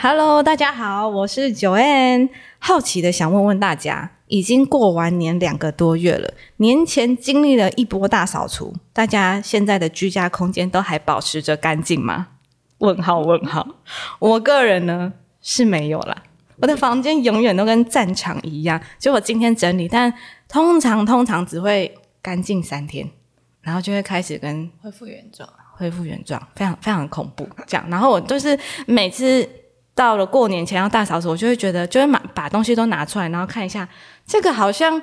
Hello，大家好，我是九 N。好奇的想问问大家，已经过完年两个多月了，年前经历了一波大扫除，大家现在的居家空间都还保持着干净吗？问号问号。我个人呢是没有啦，我的房间永远都跟战场一样，就我今天整理，但通常通常只会。干净三天，然后就会开始跟恢复原状，恢复原状，非常非常恐怖。这样，然后我就是每次到了过年前要大扫除，我就会觉得，就会把把东西都拿出来，然后看一下，这个好像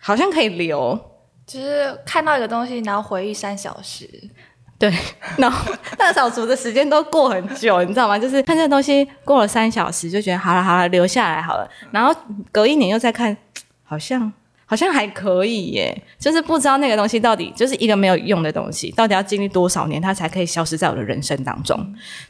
好像可以留，就是看到一个东西，然后回忆三小时，对，然后大扫除的时间都过很久，你知道吗？就是看这个东西过了三小时，就觉得好了好了，留下来好了，然后隔一年又再看，好像。好像还可以耶，就是不知道那个东西到底就是一个没有用的东西，到底要经历多少年，它才可以消失在我的人生当中？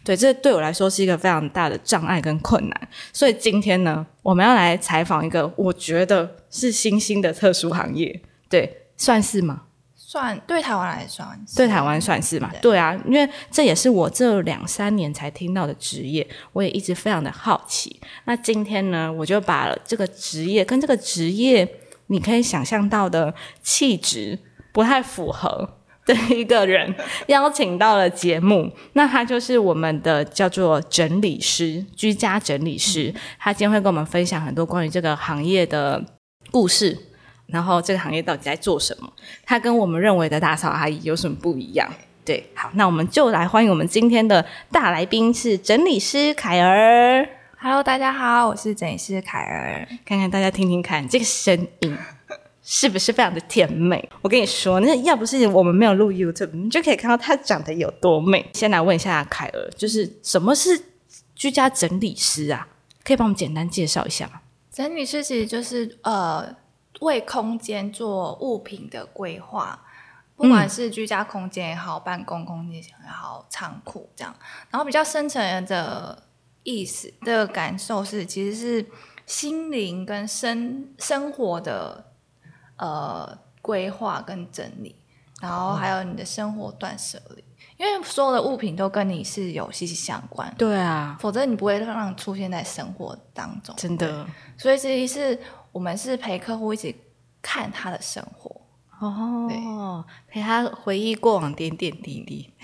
对，这对我来说是一个非常大的障碍跟困难。所以今天呢，我们要来采访一个我觉得是新兴的特殊行业，对，算是吗？算，对台湾来算，对台湾算是嘛？对啊，因为这也是我这两三年才听到的职业，我也一直非常的好奇。那今天呢，我就把这个职业跟这个职业。你可以想象到的气质不太符合 的一个人，邀请到了节目，那他就是我们的叫做整理师，居家整理师。他今天会跟我们分享很多关于这个行业的故事，然后这个行业到底在做什么，他跟我们认为的打扫阿姨有什么不一样？对，好，那我们就来欢迎我们今天的大来宾是整理师凯儿。Hello，大家好，我是整理师凯儿。看看大家听听看，这个声音 是不是非常的甜美？我跟你说，那要不是我们没有录 YouTube，你就可以看到她长得有多美。先来问一下凯儿，就是什么是居家整理师啊？可以帮我们简单介绍一下吗？整理师其实就是呃，为空间做物品的规划，不管是居家空间也好，办公空间也好，仓库这样，然后比较深层的。意思的感受是，其实是心灵跟生生活的呃规划跟整理，然后还有你的生活断舍离，因为所有的物品都跟你是有息息相关。对啊，否则你不会让出现在生活当中。真的，所以其实是我们是陪客户一起看他的生活。哦，陪他回忆过往点点滴滴，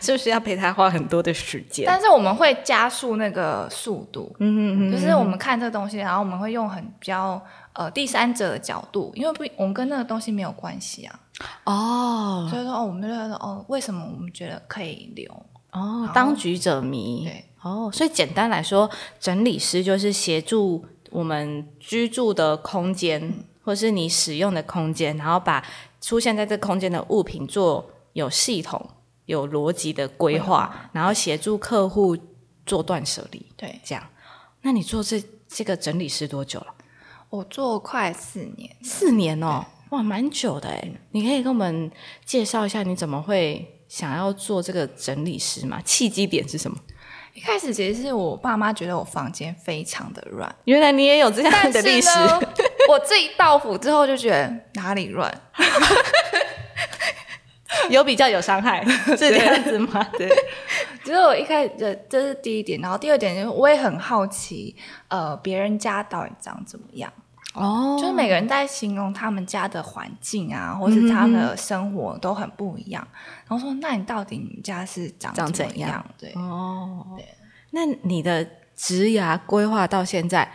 是不是要陪他花很多的时间？但是我们会加速那个速度，嗯嗯嗯，就是我们看这东西，然后我们会用很比较呃第三者的角度，因为不，我们跟那个东西没有关系啊。哦，所以说哦，我们就说哦，为什么我们觉得可以留？哦，当局者迷。对，哦，所以简单来说，整理师就是协助我们居住的空间。或是你使用的空间，然后把出现在这空间的物品做有系统、有逻辑的规划，然后协助客户做断舍离。对，这样。那你做这这个整理师多久了？我做快四年，四年哦，哇，蛮久的哎。你可以跟我们介绍一下你怎么会想要做这个整理师吗？契机点是什么？一开始其实是我爸妈觉得我房间非常的乱，原来你也有这样的历史。我自己到府之后就觉得哪里乱，有比较有伤害，是这样子吗？对。只是我一开始这这是第一点，然后第二点就是我也很好奇，呃，别人家到底长怎么样？哦，就是每个人在形容他们家的环境啊，或是他们的生活都很不一样。然后说，那你到底你们家是长怎样？对，哦，对。那你的职涯规划到现在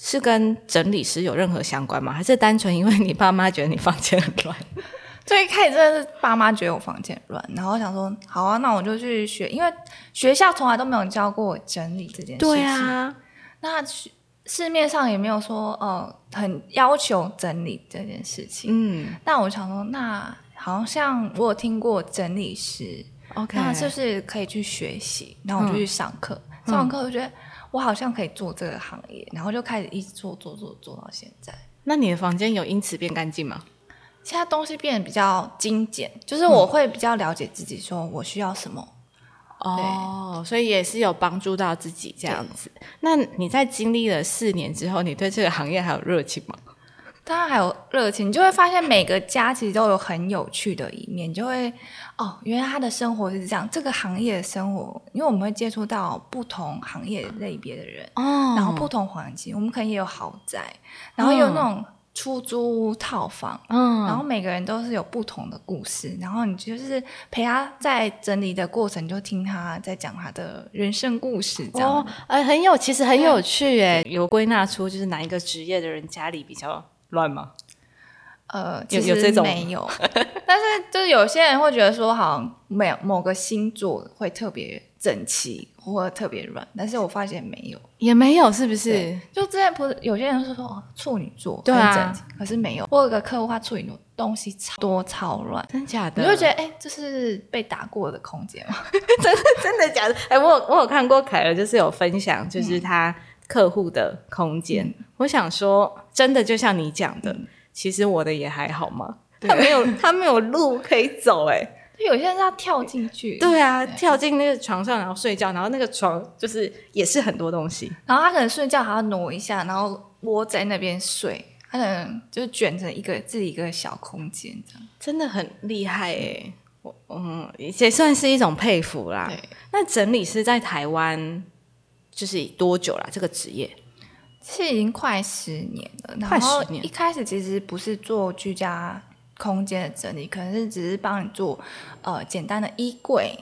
是跟整理师有任何相关吗？还是单纯因为你爸妈觉得你房间很乱？最开始真的是爸妈觉得我房间乱，然后想说，好啊，那我就去学，因为学校从来都没有教过我整理这件事情。对啊，那市面上也没有说，呃，很要求整理这件事情。嗯，那我想说，那好像我有听过整理师，OK，那是不是可以去学习？然后我就去上课，上完课我觉得我好像可以做这个行业，然后就开始一直做做做做到现在。那你的房间有因此变干净吗？现在东西变得比较精简，就是我会比较了解自己，说我需要什么。哦，所以也是有帮助到自己这样子。那你在经历了四年之后，你对这个行业还有热情吗？当然还有热情，你就会发现每个家其实都有很有趣的一面，就会哦，原来他的生活是这样。这个行业的生活，因为我们会接触到不同行业类别的人，哦然后不同环境，我们可能也有豪宅，然后有那种出租屋套房，嗯然后每个人都是有不同的故事，然后你就是陪他在整理的过程，你就听他在讲他的人生故事，这样。哦，哎，很有，其实很有趣哎，有归纳出就是哪一个职业的人家里比较乱吗？呃，有其实有这种没有，但是就是有些人会觉得说，好像没有某个星座会特别整齐或者特别乱，但是我发现没有。也没有，是不是？就之前不是有些人是说哦，处女座对啊很整齐，可是没有。我有个客户，他处女座东西超多超乱，真假的？你就觉得哎，这是被打过的空间吗？真的真的假的？哎、我有我有看过凯儿，就是有分享，就是他客户的空间。我想说，真的就像你讲的，其实我的也还好嘛。他没有他没有路可以走、哎，就有些人是要跳进去，对啊，跳进那个床上然后睡觉，然后那个床就是也是很多东西。然后他可能睡觉还要挪一下，然后窝在那边睡，他可能就卷成一个自己一个小空间这样。真的很厉害哎、我嗯，也算是一种佩服啦。对，那整理师在台湾就是多久啦？这个职业？是已经快十年了。然快后10年一开始其实不是做居家空间的整理，可能是只是帮你做呃简单的衣柜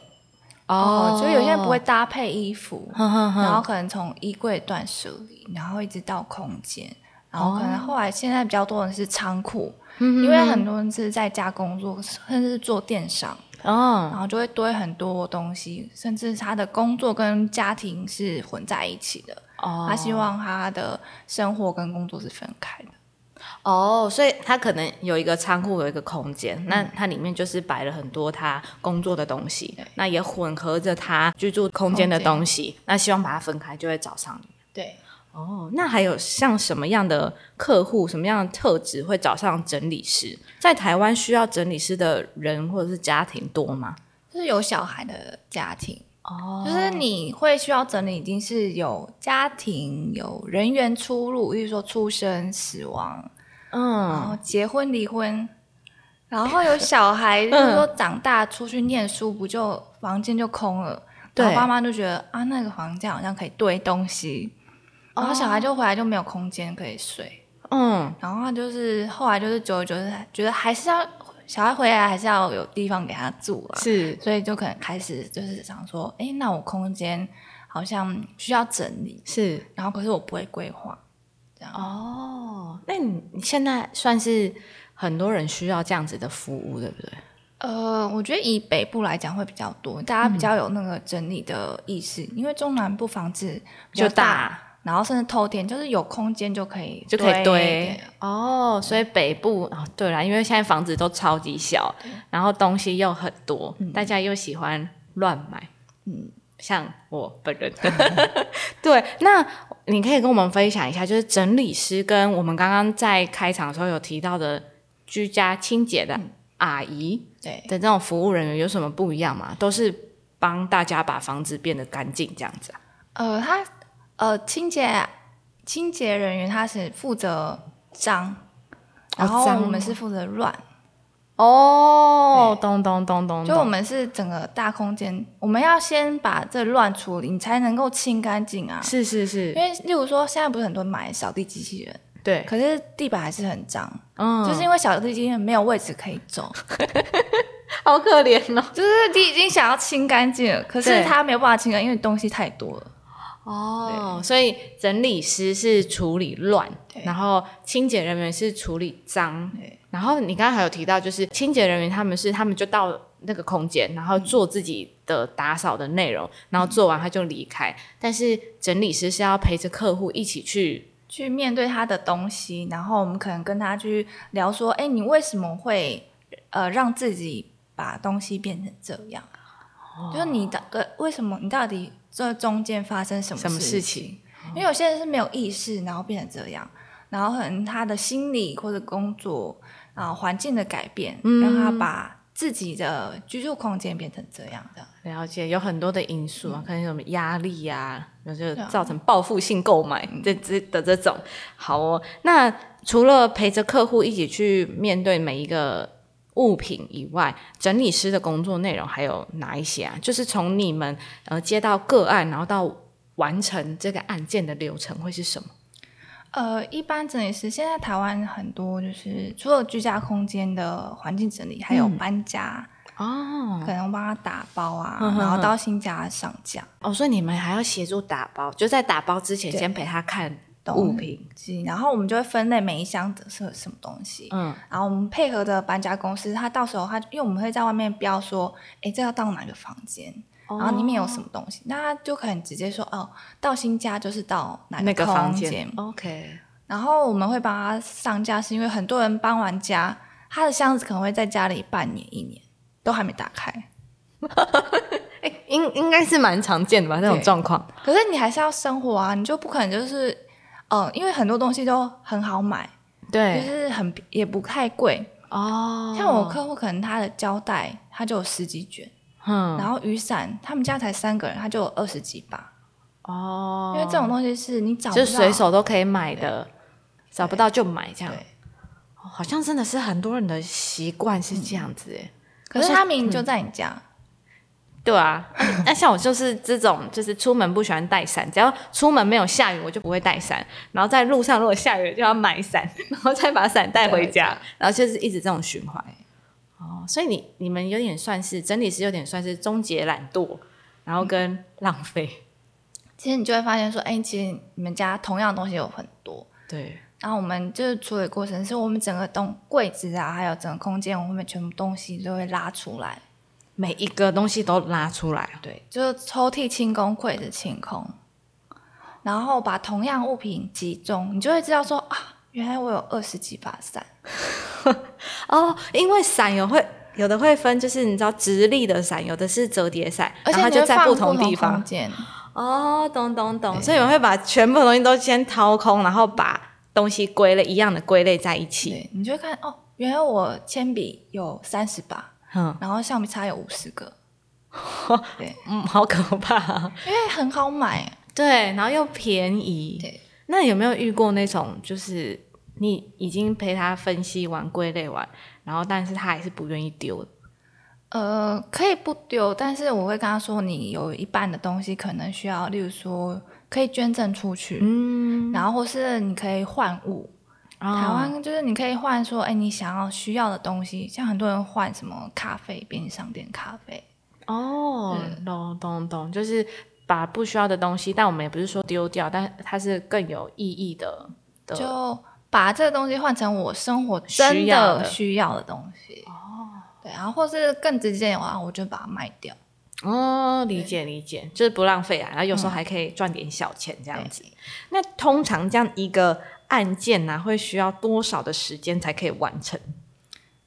哦，就有些人不会搭配衣服，然后可能从衣柜断舍离，然后一直到空间。然后可能后来现在比较多人是仓库，因为很多人是在家工作，甚至是做电商，哦，然后就会堆很多东西，甚至他的工作跟家庭是混在一起的。哦他希望他的生活跟工作是分开的。哦，所以他可能有一个仓库，有一个空间，那它里面就是摆了很多他工作的东西，那也混合着他居住空间的东西，那希望把它分开，就会找上你。对，哦，那还有像什么样的客户、什么样的特质会找上整理师？在台湾需要整理师的人或者是家庭多吗？就是有小孩的家庭，哦就是你会需要整理，已经是有家庭有人员出入，例如说出生、死亡，嗯然嗯，后结婚、离婚，然后有小孩，就是说长大出去念书，不就房间就空了？对然后爸妈就觉得啊，那个房间好像可以堆东西，然后小孩就回来就没有空间可以睡。嗯，然后他就是后来就是久而久之，觉得还是要小孩回来还是要有地方给他住啊，是所以就可能开始就是想说，哎，那我空间好像需要整理，是然后可是我不会规划，哦。那你你现在算是很多人需要这样子的服务，对不对？呃，我觉得以北部来讲会比较多，大家比较有那个整理的意识，因为中南部房子比较就大然后甚至透天，就是有空间就可以就可以堆哦，所以北部哦，对啦，因为现在房子都超级小，然后东西又很多，大家又喜欢乱买，嗯，像我本人，对，那你可以跟我们分享一下，就是整理师跟我们刚刚在开场的时候有提到的居家清洁的阿姨对。的这种服务人员有什么不一样吗？都是帮大家把房子变得干净这样子啊？呃，他呃清洁清洁人员他是负责脏，然后我们是负责乱。哦，咚咚咚咚，就我们是整个大空间，我们要先把这乱处理，你才能够清干净啊。是是是因，为例如说，现在不是很多人买扫地机器人，对，可是地板还是很脏，嗯，就是因为扫地机器人没有位置可以走，好可怜哦。就是你已经想要清干净了，可是对它没有办法清干，因为东西太多了。哦，所以整理师是处理乱，然后清洁人员是处理脏。然后你刚刚还有提到，就是清洁人员他们是他们就到那个空间，然后做自己的打扫的内容，然后做完他就离开。但是整理师是要陪着客户一起去，去面对他的东西，然后我们可能跟他去聊说，哎，你为什么会呃让自己把东西变成这样？就是你的个为什么你到底这中间发生什么什么事情？因为有些人是没有意识，然后变成这样。然后可能他的心理或者工作啊环境的改变，嗯让他把自己的居住空间变成这样的。了解，有很多的因素啊，可能有什么压力呀、有就造成报复性购买这这的这种。好哦，那除了陪着客户一起去面对每一个物品以外，整理师的工作内容还有哪一些啊？就是从你们呃接到个案，然后到完成这个案件的流程会是什么？呃，一般整理师现在台湾很多就是除了居家空间的环境整理，还有搬家，哦可能帮他打包啊，嗯哼然后到新家上架。哦，所以你们还要协助打包，就在打包之前先陪他看懂物品。然后我们就会分类每一箱的是什么东西，嗯，然后我们配合的搬家公司，他到时候他因为我们会在外面标说，哎，这要到哪个房间，然后里面有什么东西，那他就可能直接说，哦，到新家就是到哪个空房间，OK，然后我们会帮他上架，是因为很多人搬完家，他的箱子可能会在家里半年、一年都还没打开。哎，应应该是蛮常见的吧？这种状况。可是你还是要生活啊，你就不可能就是，呃，因为很多东西都很好买，对就，是很也不太贵。哦，像我客户可能他的胶带他就有十几卷，嗯，然后雨伞他们家才三个人，他就有二十几把。哦，因为这种东西是你找不到，就随手都可以买的，找不到就买这样。好像真的是很多人的习惯是这样子哎。可是他明明就在你家，对啊，那像我就是这种，就是出门不喜欢带伞，只要出门没有下雨，我就不会带伞。然后在路上如果下雨，就要买伞，然后再把伞带回家，然后就是一直这种循环。哦，所以你你们有点算是整理师，有点算是终结懒惰，然后跟浪费。其实你就会发现说，哎，其实你们家同样的东西有很多。对，然后我们就是处理过程，是我们整个东柜子啊，还有整个空间，我们全部东西都会拉出来。每一个东西都拉出来。对，就是抽屉清空，柜子清空，然后把同样物品集中，你就会知道说啊，原来我有二十几把伞。哦，因为伞有会有的会分，就是你知道直立的伞，有的是折叠伞，而且然后它就在不同地方哦，懂懂懂，所以我们会把全部的东西都先掏空，然后把东西归类一样的归类在一起。对你就会看哦，原来我铅笔有三十把，嗯然后橡皮擦有五十个，对，嗯，好可怕、啊。因为很好买。对，然后又便宜。对，那有没有遇过那种，就是你已经陪他分析完、归类完，然后但是他还是不愿意丢？呃，可以不丢，但是我会跟他说，你有一半的东西可能需要，例如说可以捐赠出去，嗯，然后或是你可以换物。台台湾就是你可以换说，哎，你想要需要的东西，像很多人换什么咖啡，便利商店咖啡，哦，懂懂懂，就是把不需要的东西，但我们也不是说丢掉，但它是更有意义的的。就把这个东西换成我生活真的的需要的东西。哦，对，然后或是更直接的话，我就把它卖掉。哦，理解理解，就是不浪费啊，然后有时候还可以赚点小钱这样子。那通常这样一个案件呢、会需要多少的时间才可以完成？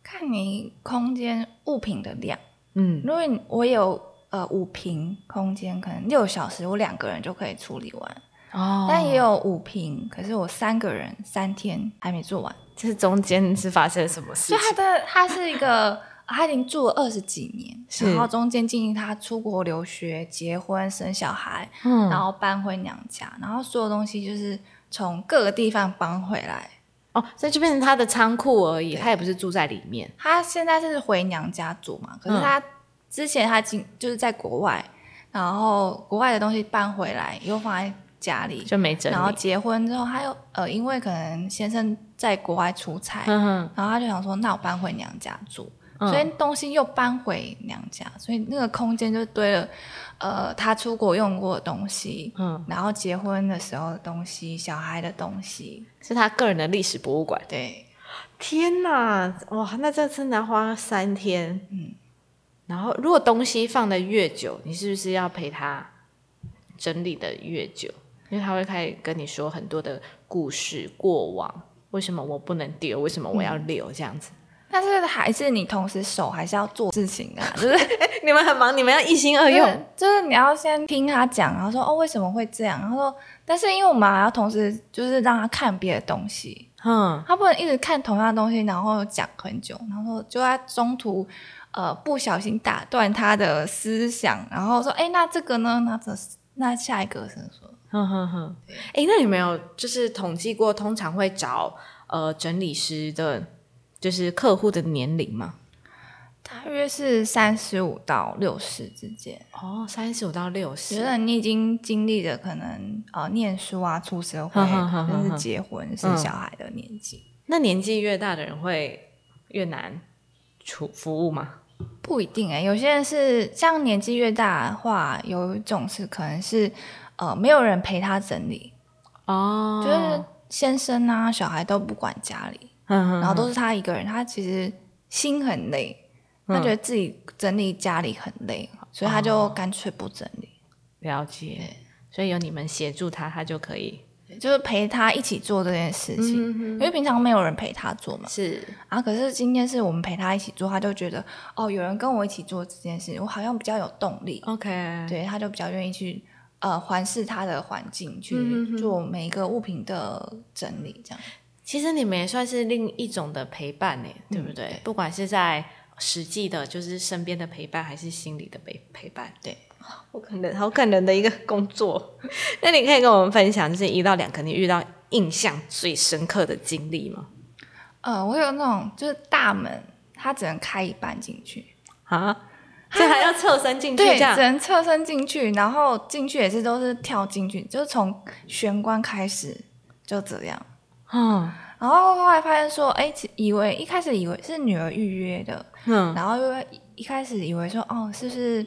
看你空间物品的量。嗯，如果你我有呃五平空间，可能六小时我两个人就可以处理完，哦但也有五平，可是我三个人三天还没做完。这是中间是发生什么事就他？的他是一个，他已经住了二十几年，然后中间经历他出国留学、结婚、生小孩，嗯，然后搬回娘家，然后所有东西就是从各个地方搬回来。哦，所以就变成他的仓库而已，他也不是住在里面。他现在是回娘家住嘛，可是嗯他之前他经就是在国外，然后国外的东西搬回来又放在家里，就没整理。然后结婚之后，他又呃，因为可能先生在国外出差，嗯，然后他就想说，那我搬回娘家住，嗯所以东西又搬回娘家，所以那个空间就堆了，呃，他出国用过的东西，嗯，然后结婚的时候的东西，小孩的东西，是他个人的历史博物馆。对，天哪，哇，那这真的要花三天。嗯，然后如果东西放的越久，你是不是要陪他整理的越久？因为他会开始跟你说很多的故事、过往，为什么我不能丢？为什么我要留？这样子。但是还是你同时手还是要做事情啊，就是你们很忙，你们要一心二用。就是你要先听他讲，然后说哦为什么会这样，然后说，但是因为我们还要同时就是让他看别的东西，嗯，他不能一直看同样的东西，然后讲很久，然后就在中途呃不小心打断他的思想，然后说哎那这个呢，那这那下一个是说，哼哼哼，哎，那你没有就是统计过，通常会找呃整理师的。就是客户的年龄吗，大约是三十五到六十之间。哦，三十五到六十，觉得你已经经历了可能呃念书啊、出社会，甚至结婚生小孩的年纪。那年纪越大的人会越难处服务吗？不一定哎，有些人是像年纪越大的话，有一种是可能是呃没有人陪他整理哦，就是先生啊、小孩都不管家里。然后都是他一个人，他其实心很累，他觉得自己整理家里很累，所以他就干脆不整理。了解，所以有你们协助他，他就可以就是陪他一起做这件事情，因为平常没有人陪他做嘛。是啊，可是今天是我们陪他一起做，他就觉得哦，有人跟我一起做这件事，我好像比较有动力。OK，对，他就比较愿意去呃环视他的环境，去做每一个物品的整理，这样。其实你们也算是另一种的陪伴呢，对不对？不管是在实际的，就是身边的陪伴，还是心理的陪陪伴，对，好感人，好感人的一个工作。那你可以跟我们分享，就是一到两个你遇到印象最深刻的经历吗？呃，我有那种就是大门，它只能开一半进去啊，这还要侧身进去，对，只能侧身进去，然后进去也是都是跳进去，就是从玄关开始就这样。嗯，然后后来发现说，哎，以为一开始以为是女儿预约的，嗯，然后又一开始以为说，哦，是不是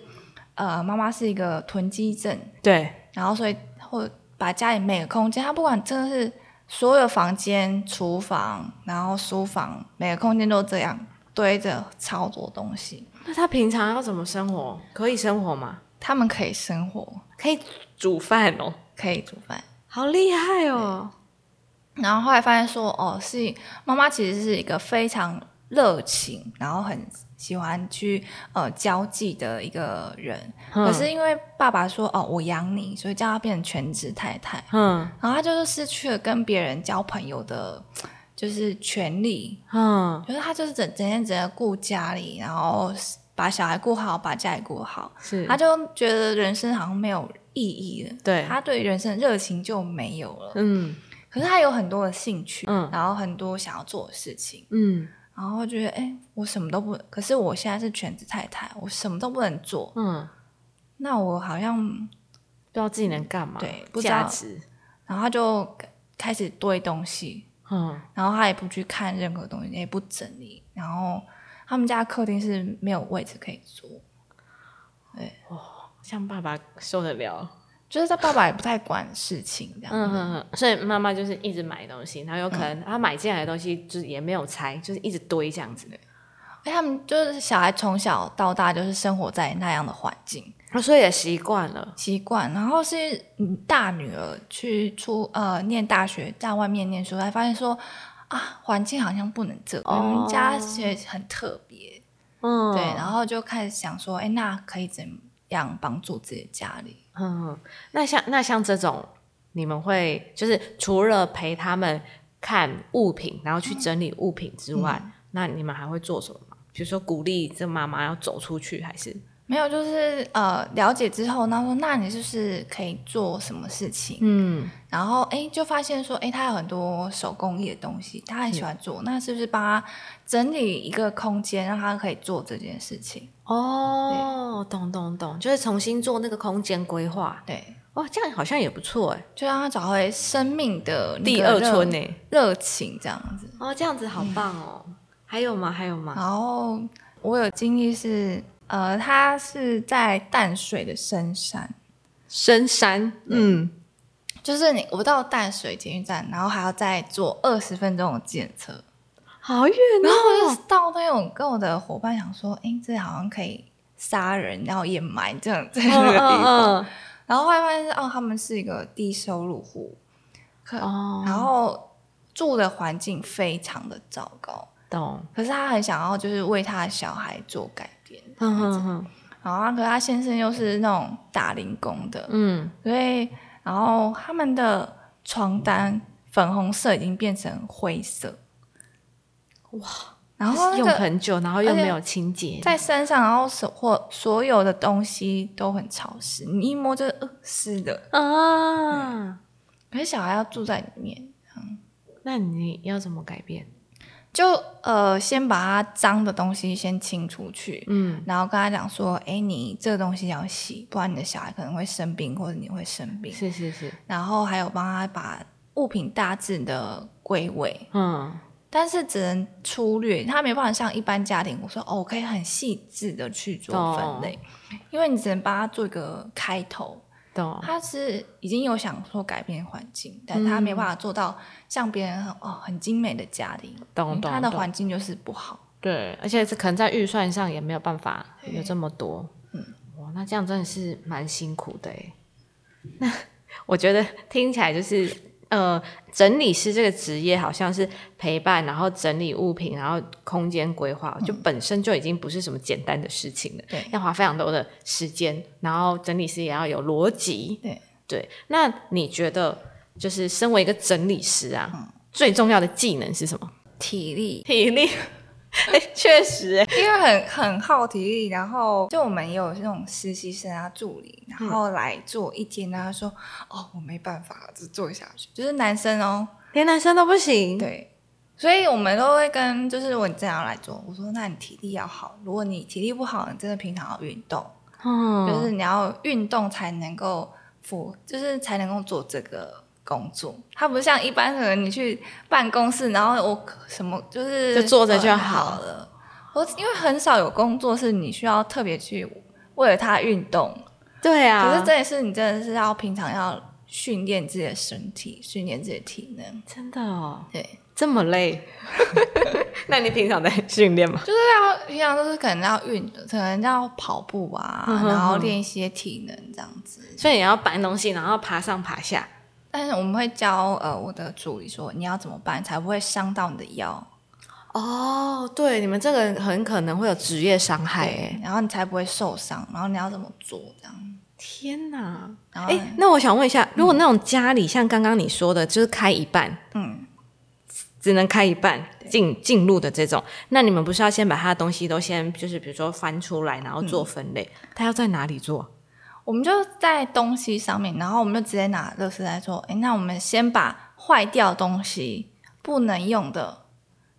呃妈妈是一个囤积症？对，然后所以或把家里每个空间，他不管真的是所有房间、厨房，然后书房，每个空间都这样堆着超多东西。那他平常要怎么生活？可以生活吗？他们可以生活，可以煮饭哦，可以煮饭，好厉害哦。然后后来发现说，哦，是妈妈其实是一个非常热情，然后很喜欢去呃交际的一个人。可是因为爸爸说，哦，我养你，所以叫他变成全职太太。嗯，然后他就是失去了跟别人交朋友的，就是权利。嗯，就是他就是整整天只在顾家里，然后把小孩顾好，把家里顾好。是，她就觉得人生好像没有意义了。对，她对人生热情就没有了。嗯。可是他有很多的兴趣，嗯，然后很多想要做的事情，嗯，然后觉得，哎，我什么都不，可是我现在是全职太太，我什么都不能做，嗯，那我好像不知道自己能干嘛，对，不知道，然后他就开始堆东西，嗯，然后他也不去看任何东西，也不整理，然后他们家客厅是没有位置可以坐，对，哇，像爸爸受得了。就是他爸爸也不太管事情这样，嗯嗯嗯，所以妈妈就是一直买东西，然后有可能他买进来的东西就是也没有拆，就是一直堆这样子。的。哎，他们就是小孩从小到大就是生活在那样的环境，所以也习惯了，习惯。然后是大女儿去出呃念大学，在外面念书，才发现说啊，环境好像不能这，我们家其实很特别，嗯，对，然后就开始想说，哎，那可以怎样帮助自己家里？嗯，那像那像这种，你们会就是除了陪他们看物品，然后去整理物品之外，那你们还会做什么吗？比如说鼓励这妈妈要走出去，还是没有？就是呃，了解之后，他说：“那你就是可以做什么事情？”嗯，然后哎，就发现说，哎，他有很多手工艺的东西，他很喜欢做，那是不是帮他整理一个空间，让他可以做这件事情？哦，懂懂懂，就是重新做那个空间规划。对，哇，这样好像也不错哎，就让他找回生命的第二春呢，热情这样子。哦，这样子好棒哦。还有吗？还有吗？然后我有经历是，呃，他是在淡水的深山，深山，嗯，就是你我到淡水捷运站，然后还要再坐二十分钟的检测。好远哦！然后我就到那种跟我的伙伴想说，哎，这好像可以杀人，然后掩埋这样在那个地方。然后后来发现哦，他们是一个低收入户，可、哦然后住的环境非常的糟糕。懂。可是他很想要就是为他的小孩做改变，然后他可是他先生又是那种打零工的，嗯，所以然后他们的床单粉红色已经变成灰色，哇！然后那用很久，然后又没有清洁，在身上，然后所或所有的东西都很潮湿，你一摸就是呃湿的。啊，可是小孩要住在里面，那你要怎么改变？就呃先把他脏的东西先清出去，嗯，然后跟他讲说，哎，你这个东西要洗，不然你的小孩可能会生病，或者你会生病。是是是，然后还有帮他把物品大致的归位，嗯，但是只能粗略，他没办法像一般家庭，我说哦，我可以很细致的去做分类，因为你只能帮他做一个开头。懂。他是已经有想说改变环境，但他没办法做到像别人很哦很精美的家庭，懂他的环境就是不好。对，而且是可能在预算上也没有办法有这么多。嗯，哇，那这样真的是蛮辛苦的哎。那 我觉得听起来就是，呃，整理师这个职业好像是陪伴，然后整理物品，然后空间规划，就本身就已经不是什么简单的事情了。对要花非常多的时间，然后整理师也要有逻辑。对对，那你觉得就是身为一个整理师啊，最重要的技能是什么？体力，体力。哎，确实哎。因为很很耗体力，然后就我们也有那种实习生啊、助理，然后来做一天，然后说哦，我没办法，只做下去。就是男生哦，连男生都不行。对，所以我们都会跟，就是如果你这样来做，我说那你体力要好，如果你体力不好，你真的平常要运动，嗯，就是你要运动才能够符，就是才能够做这个工作。它不像一般人你去办公室，然后我什么就是就坐着就呃好好了。我因为很少有工作是你需要特别去为了它运动，对啊。可是这也是你真的是要平常要训练自己的身体，训练自己的体能。真的哦，对，这么累？那你平常在训练吗？就是要平常都是可能要运的，可能要跑步啊，嗯哼哼然后练一些体能这样子。所以你要搬东西，然后爬上爬下。但是我们会教呃我的助理说你要怎么办才不会伤到你的腰，哦，对，你们这个很可能会有职业伤害哎。然后你才不会受伤，然后你要怎么做这样。天哪！哎，那我想问一下，如果那种家里像刚刚你说的，就是开一半，嗯，只能开一半进进入的这种，那你们不是要先把他的东西都先就是比如说翻出来，然后做分类？他要在哪里做？我们就在东西上面，然后我们就直接拿乐事来说，哎，那我们先把坏掉的东西、不能用的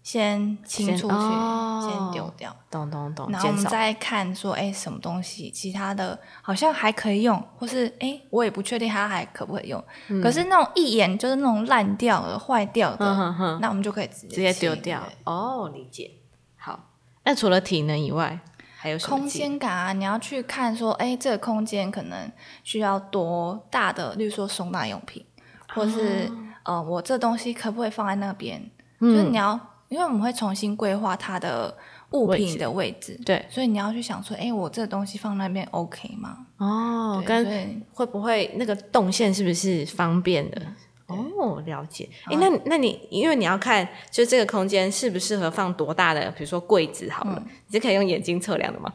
先清先出去，哦先丢掉。懂懂懂，然后我。们再看说，哎，什么东西其他的好像还可以用，或是哎，我也不确定它还可不可以用。可是那种一眼就是那种烂掉的、坏掉的，嗯哼哼那我们就可以直接直接丢掉。哦，理解。好，那除了体能以外，还有空间感啊，你要去看说，哎，这个空间可能需要多大的，例如说收纳用品，或是、呃，我这东西可不可以放在那边？就是你要，因为我们会重新规划它的物品的位置，对所以你要去想说，哎，我这个东西放那边 OK 吗？哦，对跟会不会那个动线是不是方便的？哦，了解。哎，那那你因为你要看，就这个空间适不适合放多大的，比如说柜子好了，你是可以用眼睛测量的吗？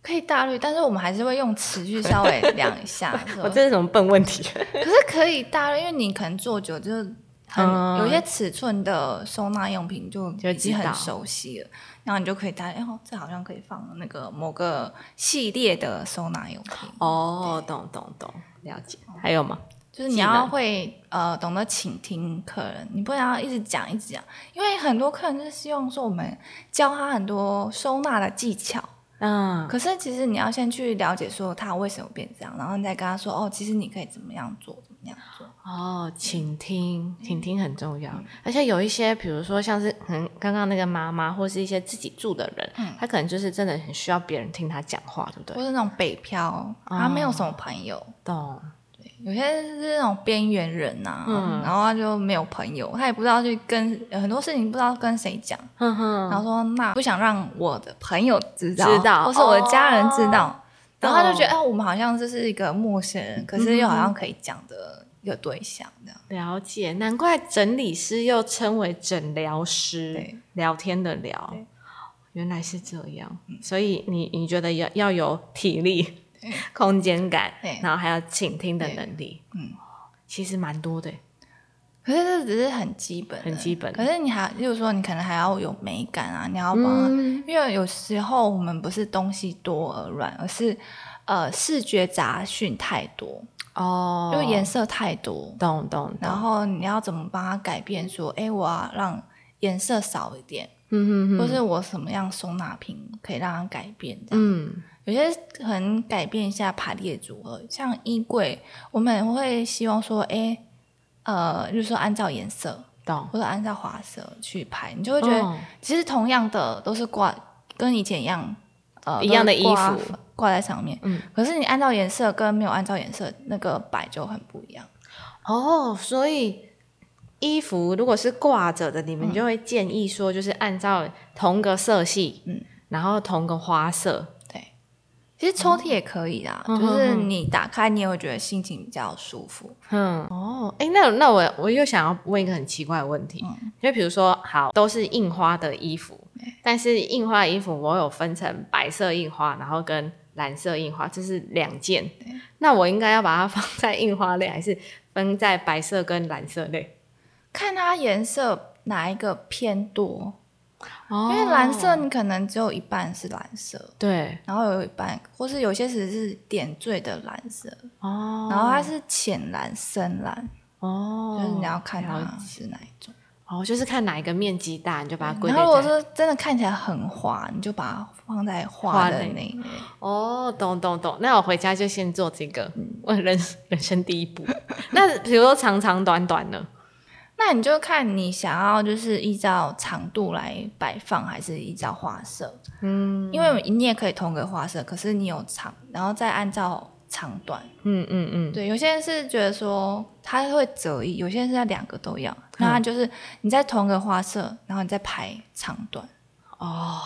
可以大略，但是我们还是会用尺去稍微 量一下。我这是什么笨问题？可是可以大略，因为你可能坐久就是很、嗯有一些尺寸的收纳用品就就已经很熟悉了，然后你就可以大略，哦，这好像可以放那个某个系列的收纳用品。哦，懂懂懂，了解。还有吗？就是你要会呃懂得倾听客人，你不能要一直讲一直讲，因为很多客人就是希望说我们教他很多收纳的技巧，嗯，可是其实你要先去了解说他为什么变这样，然后你再跟他说哦，其实你可以怎么样做，怎么样做。哦，倾听，倾听很重要。而且有一些，比如说像是可能刚刚那个妈妈，或是一些自己住的人，嗯他可能就是真的很需要别人听他讲话，对不对？或是那种北漂，他没有什么朋友，懂。有些是那种边缘人呐、嗯。然后他就没有朋友，他也不知道去跟很多事情不知道跟谁讲，然后说那不想让我的朋友知道，知道。或是我的家人知道，然后他就觉得懂哎，我们好像这是一个陌生人，可是又好像可以讲的一个对象这样。了解，难怪整理师又称为诊疗师对，聊天的聊，原来是这样。所以你你觉得要要有体力、空间感对，然后还有倾听的能力，嗯，其实蛮多的。可是这只是很基本，很基本。可是你还，例如说，你可能还要有美感啊，你要帮因为有时候我们不是东西多而乱，而是呃视觉杂讯太多，哦。因为颜色太多，懂懂然懂，后你要怎么帮他改变？说，哎，我要让颜色少一点，嗯嗯或是我什么样收纳品可以让它改变？这样，嗯，有些可能改变一下排列组合，像衣柜，我们会希望说，哎，呃，就是说按照颜色。懂。或者按照花色去排，你就会觉得、哦其实同样的都是挂跟以前一样，呃，一样的衣服挂在上面。嗯，可是你按照颜色跟没有按照颜色那个摆就很不一样。哦，所以衣服如果是挂着的，你嗯们就会建议说，就是按照同个色系，嗯，然后同个花色，对，其实抽屉也可以啦，嗯就是你打开你也会觉得心情比较舒服。嗯，哦，哎，那那我我又想要问一个很奇怪的问题，嗯。就比如说，好，都是印花的衣服，但是印花的衣服我有分成白色印花，然后跟蓝色印花，这是两件，那我应该要把它放在印花类，还是分在白色跟蓝色类？看它颜色哪一个偏多，哦因为蓝色你可能只有一半是蓝色，对，然后有一半，或是有些只是点缀的蓝色，哦，然后它是浅蓝、深蓝。哦，就是你要看它是哪一种。哦，就是看哪一个面积大，你就把它归然后如果。说真的看起来很滑，你就把它放在花花的那一类。哦，懂懂懂。那我回家就先做这个，我人人生第一步。那比如说长长短短呢？那你就看你想要就是依照长度来摆放，还是依照花色。嗯，因为你也可以同个花色，可是你有长，然后再按照长短。嗯嗯嗯，对，有些人是觉得说他会择一，有些人是要两个都要。那他就是你在同个花色，然后你再排长短。哦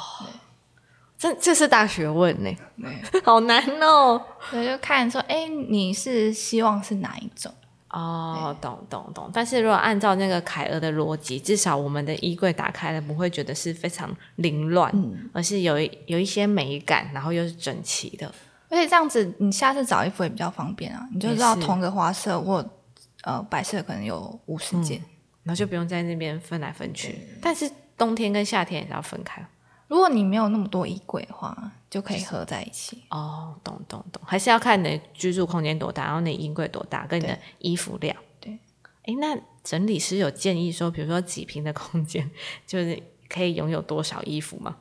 这这是大学问呢，好难哦。对，就看说，哎，你是希望是哪一种？哦，懂懂懂。但是如果按照那个凯儿的逻辑，至少我们的衣柜打开了不会觉得是非常凌乱，嗯而是有一有一些美感，然后又是整齐的。而且这样子，你下次找衣服也比较方便啊，你就知道同个花色或呃白色可能有五十件。然后就不用在那边分来分去。但是冬天跟夏天也是要分开。如果你没有那么多衣柜的话，就可以合在一起。哦，懂懂懂，还是要看你的居住空间多大，然后你衣柜多大，跟你的衣服量。对，哎，那整理师有建议说，比如说几平的空间，就是可以拥有多少衣服吗？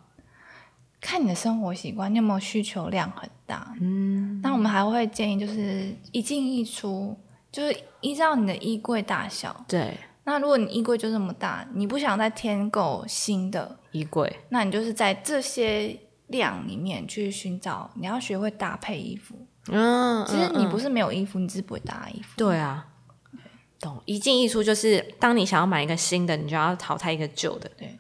看你的生活习惯，你有没有需求量很大？嗯，那我们还会建议就是一进一出，就是依照你的衣柜大小。对，那如果你衣柜就这么大，你不想再添购新的，衣柜。那你就是在这些量里面去寻找，你要学会搭配衣服。嗯，其实你不是、没有衣服，你只是不会搭衣服。对啊，懂。一进一出就是，当你想要买一个新的，你就要淘汰一个旧的。对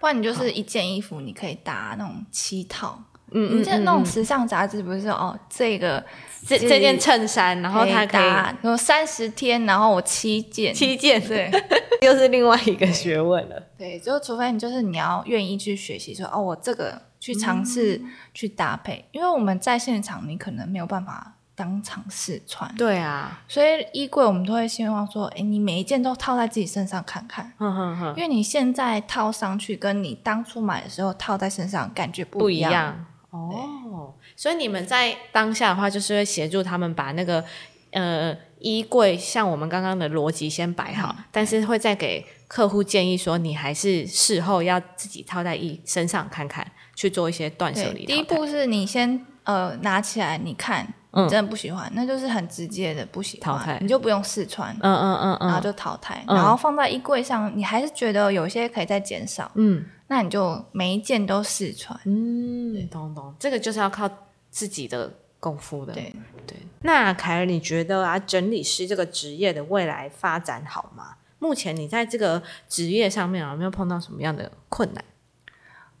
不然你就是一件衣服，你可以搭那种七套。嗯你这那种时尚杂志不是说哦，这个这这件衬衫，然后它搭，然后三十天，然后我七件，七件，对。又是另外一个学问了。对，就除非你就是你要愿意去学习，说哦，我这个去尝试去搭配，因为我们在现场你可能没有办法当场试穿，对啊，所以衣柜我们都会希望说，哎，你每一件都套在自己身上看看，哼哼哼，因为你现在套上去，跟你当初买的时候套在身上感觉不。一样哦。所以你们在当下的话，就是会协助他们把那个呃衣柜，像我们刚刚的逻辑先摆好，但是会再给客户建议说，你还是事后要自己套在衣身上看看，去做一些断舍，离。第一步是你先呃拿起来，你看，真的不喜欢，那就是很直接的不喜欢，你就不用试穿，嗯嗯嗯然后嗯就淘汰，嗯。然后放在衣柜上，你还是觉得有些可以再减少，嗯那你就每一件都试穿。嗯，懂懂，这个就是要靠自己的功夫的。对，对，那凯尔，你觉得啊，整理师这个职业的未来发展好吗？目前你在这个职业上面啊有没有碰到什么样的困难？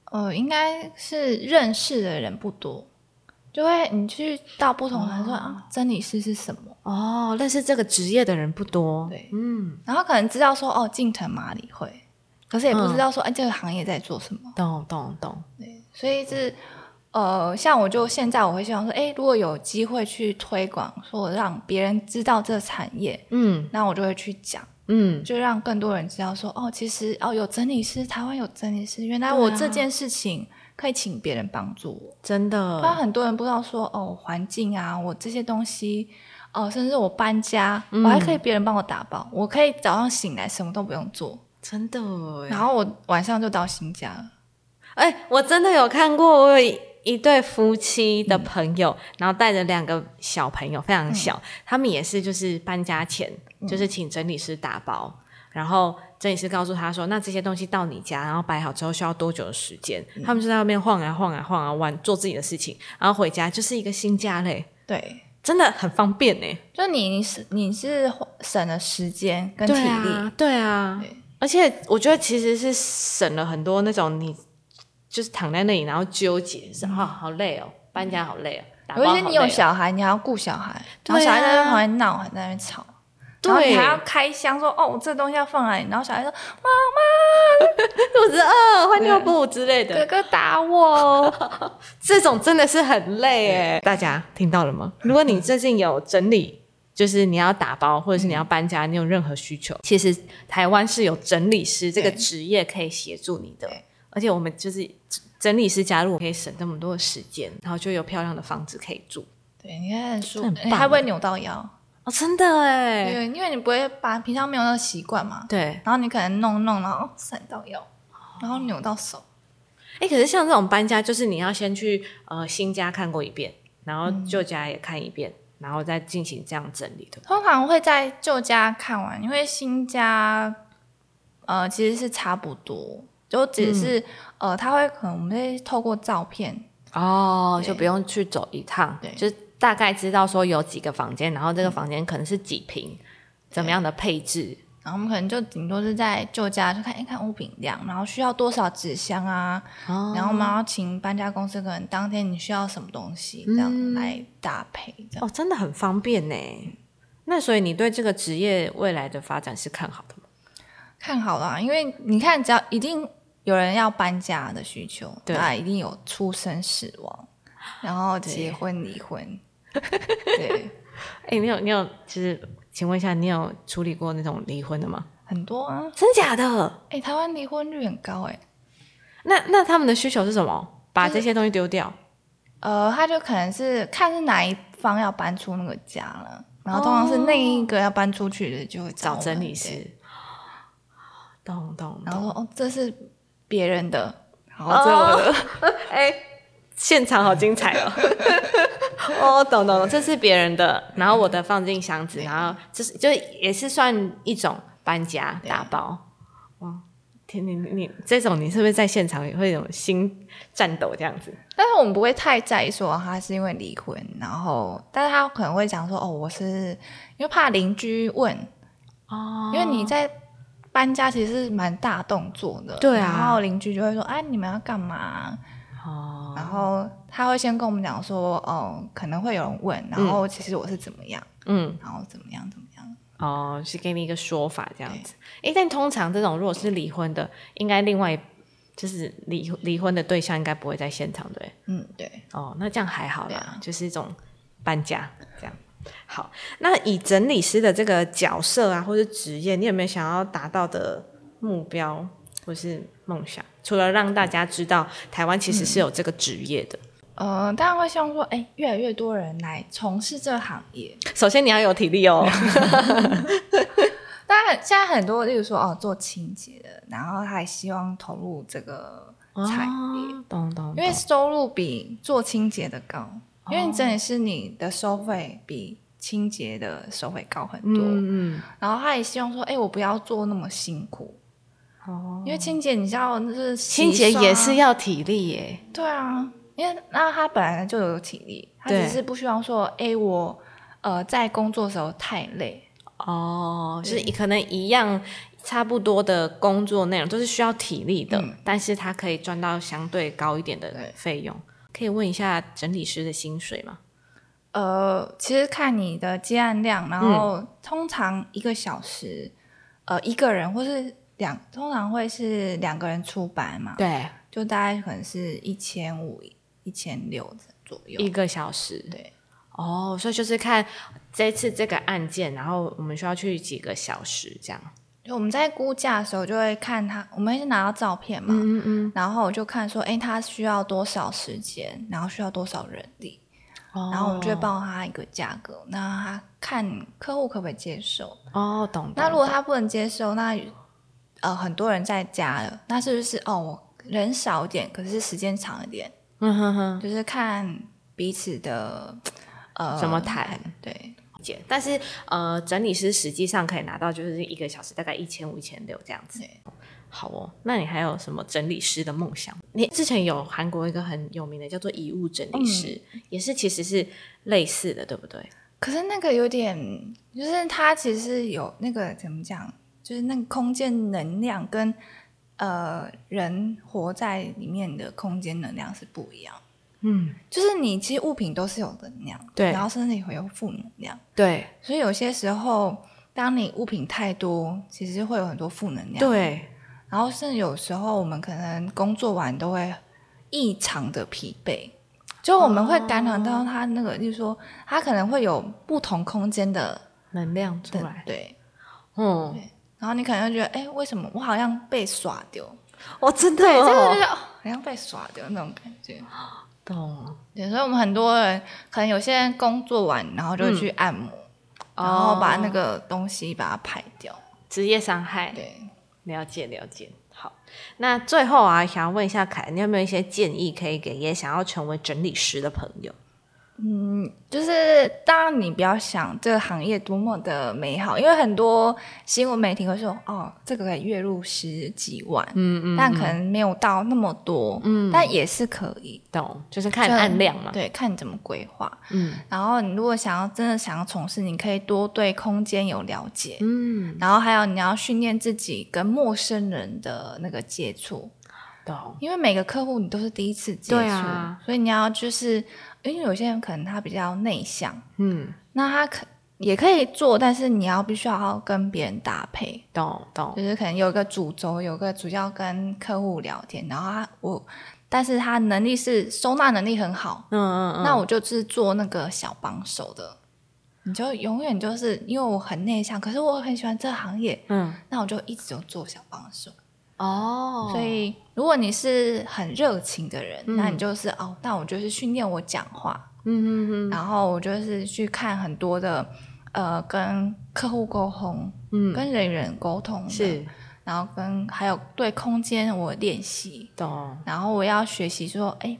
呃，应该是认识的人不多，就会你去到不同人说啊，整理师是什么？哦，认识这个职业的人不多。对，嗯，然后可能知道说哦，近藤麻里惠，可是也不知道说哎，这个行业在做什么。懂懂懂。对，所以是呃，像我就现在我会希望说，哎，如果有机会去推广，说让别人知道这个产业，嗯那我就会去讲。嗯，就让更多人知道说，哦，其实哦有整理师，台湾有整理师，原来我这件事情可以请别人帮助我。真不然的。很多人不知道说，哦，环境啊，我这些东西，哦，甚至我搬家，我还可以别人帮我打包，我可以早上醒来什么都不用做，真的耶，然后我晚上就到新家了。哎、我真的有看过，我有一一对夫妻的朋友，然后带着两个小朋友，非常小，他们也是就是搬家前，就是请整理师打包，然后整理师告诉他说，那这些东西到你家，然后摆好之后需要多久的时间？他们就在外面晃啊晃啊晃啊玩，做自己的事情，然后回家就是一个新家嘞，对，真的很方便呢。就你你是你是省了时间跟体对力，啊，对啊。对，而且我觉得其实是省了很多那种你就是躺在那里然后纠结，是啊、好累哦，搬家好累哦，打包尤其你有小孩，你还要顾小孩，然后小孩在那旁边闹，还在那边吵。然后对你还要开箱说哦，这东西要放哪里？然后小孩说妈妈 肚子饿，换尿布之类的哥的，哥打我，这种真的是很累哎。大家听到了吗？如果你最近有整理，就是你要打包或者是你要搬家，你有任何需求，其实台湾是有整理师这个职业可以协助你的，而且我们就是整理师加入，可以省那么多的时间，然后就有漂亮的房子可以住。对，你看很舒服，还不会扭到腰，哦，真的哎，对，因为你不会把平常没有那个习惯嘛，对，然后你可能弄弄，然后哦闪到腰，然后扭到手，哎，可是像这种搬家，就是你要先去呃新家看过一遍，然后旧家也看一遍，然后再进行这样整理的。通常会在旧家看完，因为新家呃其实是差不多，就只是、呃他会可能我们会透过照片，哦，就不用去走一趟，对就大概知道说有几个房间，然后这个房间可能是几平，怎么样的配置。然后我们可能就顶多是在旧家就看一看物品量，然后需要多少纸箱啊，哦然后我们要请搬家公司，可能当天你需要什么东西，这样来搭配，这样。哦，真的很方便呢。那所以你对这个职业未来的发展是看好的吗？看好了啊、因为你看，只要一定有人要搬家的需求，对那一定有出生死亡，然后结婚离婚，对，哎，你有你有，就是请问一下，你有处理过那种离婚的吗？很多啊。真假的？哎、台湾离婚率很高哎、那那他们的需求是什么？把这些东西丢掉？呃，他就可能是看是哪一方要搬出那个家了，然后通常是那一个要搬出去的就会找整理，对师。懂懂懂。然后说哦，这是别人的，然后这我的，哎、现场好精彩哦！哦，懂懂懂，这是别人的，然后我的放进箱子，然后就是就也是算一种搬家打包。哇，天，你你你这种你是不是在现场也会有心颤抖这样子？但是我们不会太在意说他是因为离婚，然后，但是他可能会讲说哦，我是因为怕邻居问，哦因为你在搬家其实是蛮大动作的，对啊然后邻居就会说，哎，你们要干嘛？哦，然后他会先跟我们讲说，哦，可能会有人问，然后其实我是怎么样，嗯，然后怎么样怎么样，哦，是给你一个说法这样子。哎，但通常这种如果是离婚的，应该另外就是离离婚的对象应该不会在现场，对？嗯，对。哦，那这样还好啦，啊就是一种搬家这样。好，那以整理师的这个角色啊，或者职业，你有没有想要达到的目标或是梦想？除了让大家知道台湾其实是有这个职业的，呃，当然会希望说，哎，越来越多人来从事这个行业。首先你要有体力哦。当然，现在很多，例如说哦，做清洁的，然后他还希望投入这个产业，哦懂懂，因为收入比做清洁的高，因为你整理师你的收费比清洁的收费高很多。嗯嗯，然后他也希望说，哎，我不要做那么辛苦，哦，因为清洁你知道，就是清洁也是要体力耶。对啊，因为那他本来就有体力，他只是不希望说，哎，我呃在工作的时候太累。哦，就是可能一样差不多的工作内容都是需要体力的，但是他可以赚到相对高一点的对费用。可以问一下整理师的薪水吗？呃，其实看你的接案量，然后通常一个小时，呃，一个人或是两，通常会是两个人出版嘛，对，就大概可能是一千五、一千六左右。一个小时。对，哦，所以就是看这次这个案件，然后我们需要去几个小时这样。就我们在估价的时候，就会看他，我们会拿到照片嘛，嗯嗯然后我就看说，哎，他需要多少时间，然后需要多少人力，哦然后我们就会报他一个价格，那他看客户可不可以接受。哦，懂。那如果他不能接受，那呃很多人在家了，那是不是哦我人少一点，可是时间长一点，嗯哼哼，就是看彼此的呃怎么谈？对，解，但是呃，整理师实际上可以拿到就是一个小时大概一千五、一千六这样子。好哦，那你还有什么整理师的梦想？你之前有韩国一个很有名的叫做遗物整理师，也是其实是类似的，对不对？可是那个有点，就是他其实有那个怎么讲，就是那个空间能量跟呃人活在里面的空间能量是不一样。嗯，就是你其实物品都是有能量，对然后甚至也会有负能量，对所以有些时候，当你物品太多，其实会有很多负能量。，对，然后甚至有时候我们可能工作完都会异常的疲惫，就我们会感染到他那个，就是说他可能会有不同空间的能量出的来，对，嗯，然后你可能会觉得，哎，为什么我好像被耍丢？哦，真的对，这个哦就是、哦、好像被耍丢那种感觉。懂，对，所以我们很多人可能有些人工作完，然后就去按摩，然后把那个东西把它排掉。职业伤害，对，了解了解。好，那最后啊，想要问一下凯，你有没有一些建议可以给也想要成为整理师的朋友？就是当然你不要想这个行业多么的美好，因为很多新闻媒体会说，哦，这个可以月入十几万，嗯嗯，但可能没有到那么多，嗯，但也是可以。懂，就是看按量嘛。对，看你怎么规划。嗯。然后你如果想要真的想要从事，你可以多对空间有了解，嗯，然后还有你要训练自己跟陌生人的那个接触，懂，因为每个客户你都是第一次接触，对啊。所以你要就是因为有些人可能他比较内向，嗯，那他可也可以做，但是你要必须要跟别人搭配，懂懂，就是可能有一个主轴，有个主要跟客户聊天，然后他我，但是他能力是收纳能力很好，嗯嗯嗯，那我就是做那个小帮手的。你就永远就是因为我很内向，可是我很喜欢这行业，嗯那我就一直就做小帮手。哦，所以，如果你是很热情的人，那你就是哦，那我就是训练我讲话，嗯嗯嗯。然后我就是去看很多的呃，跟客户沟通，嗯，跟人与人沟通是。然后跟还有对空间我练习，懂，然后我要学习说，哎，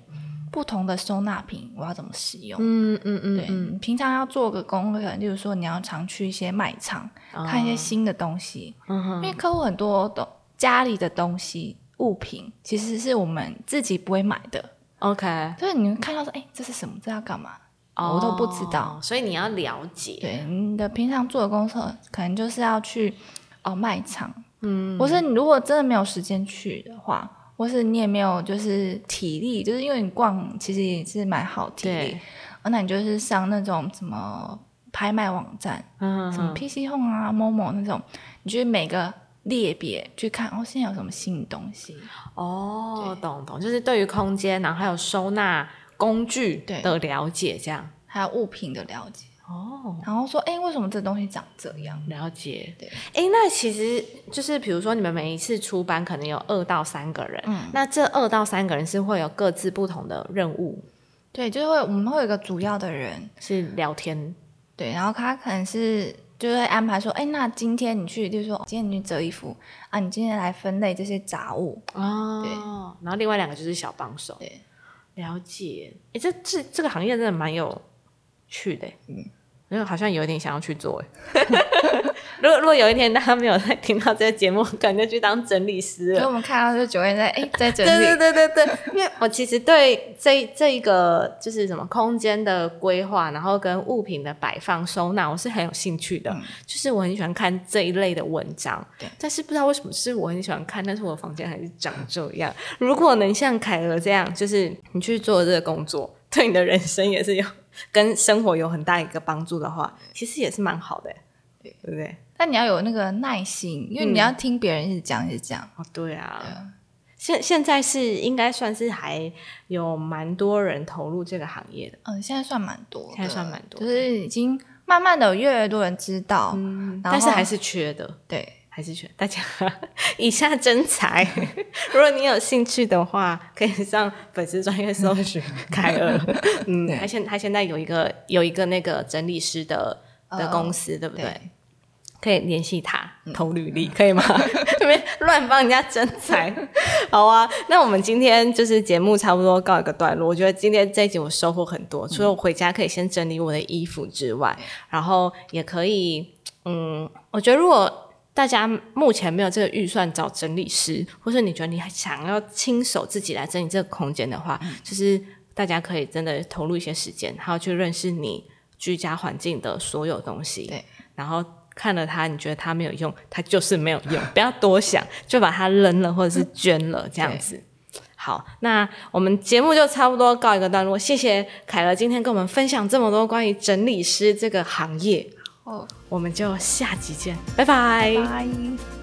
不同的收纳品我要怎么使用。嗯嗯嗯对，嗯，平常要做个功课，例如说你要常去一些卖场、看一些新的东西，嗯哼。因为客户很多东家里的东西物品其实是我们自己不会买的，，OK，就是你会看到说，哎，这是什么？这要干嘛？我都不知道。哦，所以你要了解，对，你的平常做的工作可能就是要去哦卖场，嗯，或是你如果真的没有时间去的话，或是你也没有就是体力，就是因为你逛其实也是蛮耗体力。对，哦，那你就是上那种什么拍卖网站，嗯什么 PC Home 啊、Momo 那种，你去每个列别去看哦，现在有什么新的东西，哦，懂懂，就是对于空间，然后还有收纳工具的了解，这样。还有物品的了解，哦，然后说，哎，为什么这东西长这样？了解。对，哎，那其实就是比如说你们每一次出班可能有二到三个人，嗯。那这二到三个人是会有各自不同的任务，对，就是会我们会有一个主要的人，是聊天。对，然后他可能是就会安排说，哎，那今天你去，就是说今天你去折衣服啊，你今天来分类这些杂物，哦，对。然后另外两个就是小帮手。对，了解。哎，这这这个行业真的蛮有趣的，嗯，因为好像有点想要去做，哎，如果如果有一天大家没有在听到这个节目，可能就去当整理师了。所以我们看到就九月在哎 在整理，对对对对对，因为我其实对这这一个就是什么空间的规划，然后跟物品的摆放收纳，我是很有兴趣的。就是我很喜欢看这一类的文章，但是不知道为什么是我很喜欢看，但是我的房间还是长这样。如果能像凯儿这样，就是你去做这个工作，对你的人生也是有跟生活有很大一个帮助的话，其实也是蛮好的，对对不对？但你要有那个耐心，因为你要听别人一直讲一直讲。哦，对啊。现现在是应该算是还有蛮多人投入这个行业的。嗯，现在算蛮多，现在算蛮多，就是已经慢慢的越来越多人知道，但是还是缺的。对，还是缺。大家 以下真才，如果你有兴趣的话，可以上粉丝专业搜寻凯尔。嗯，他现他现在有一个有一个那个整理师的的公司，对不对？可以联系他投履历，可以吗？这边乱帮人家征才，好啊。那我们今天就是节目差不多告一个段落。我觉得今天这一集我收获很多，除了我回家可以先整理我的衣服之外，然后也可以，嗯，我觉得如果大家目前没有这个预算找整理师，或是你觉得你想要亲手自己来整理这个空间的话，就是大家可以真的投入一些时间，还要去认识你居家环境的所有东西，对，然后。看了它，你觉得它没有用，它就是没有用，不要多想，就把它扔了或者是捐了这样子。好，那我们节目就差不多告一个段落。谢谢凯乐今天跟我们分享这么多关于整理师这个行业。哦，我们就下集见，拜拜。拜。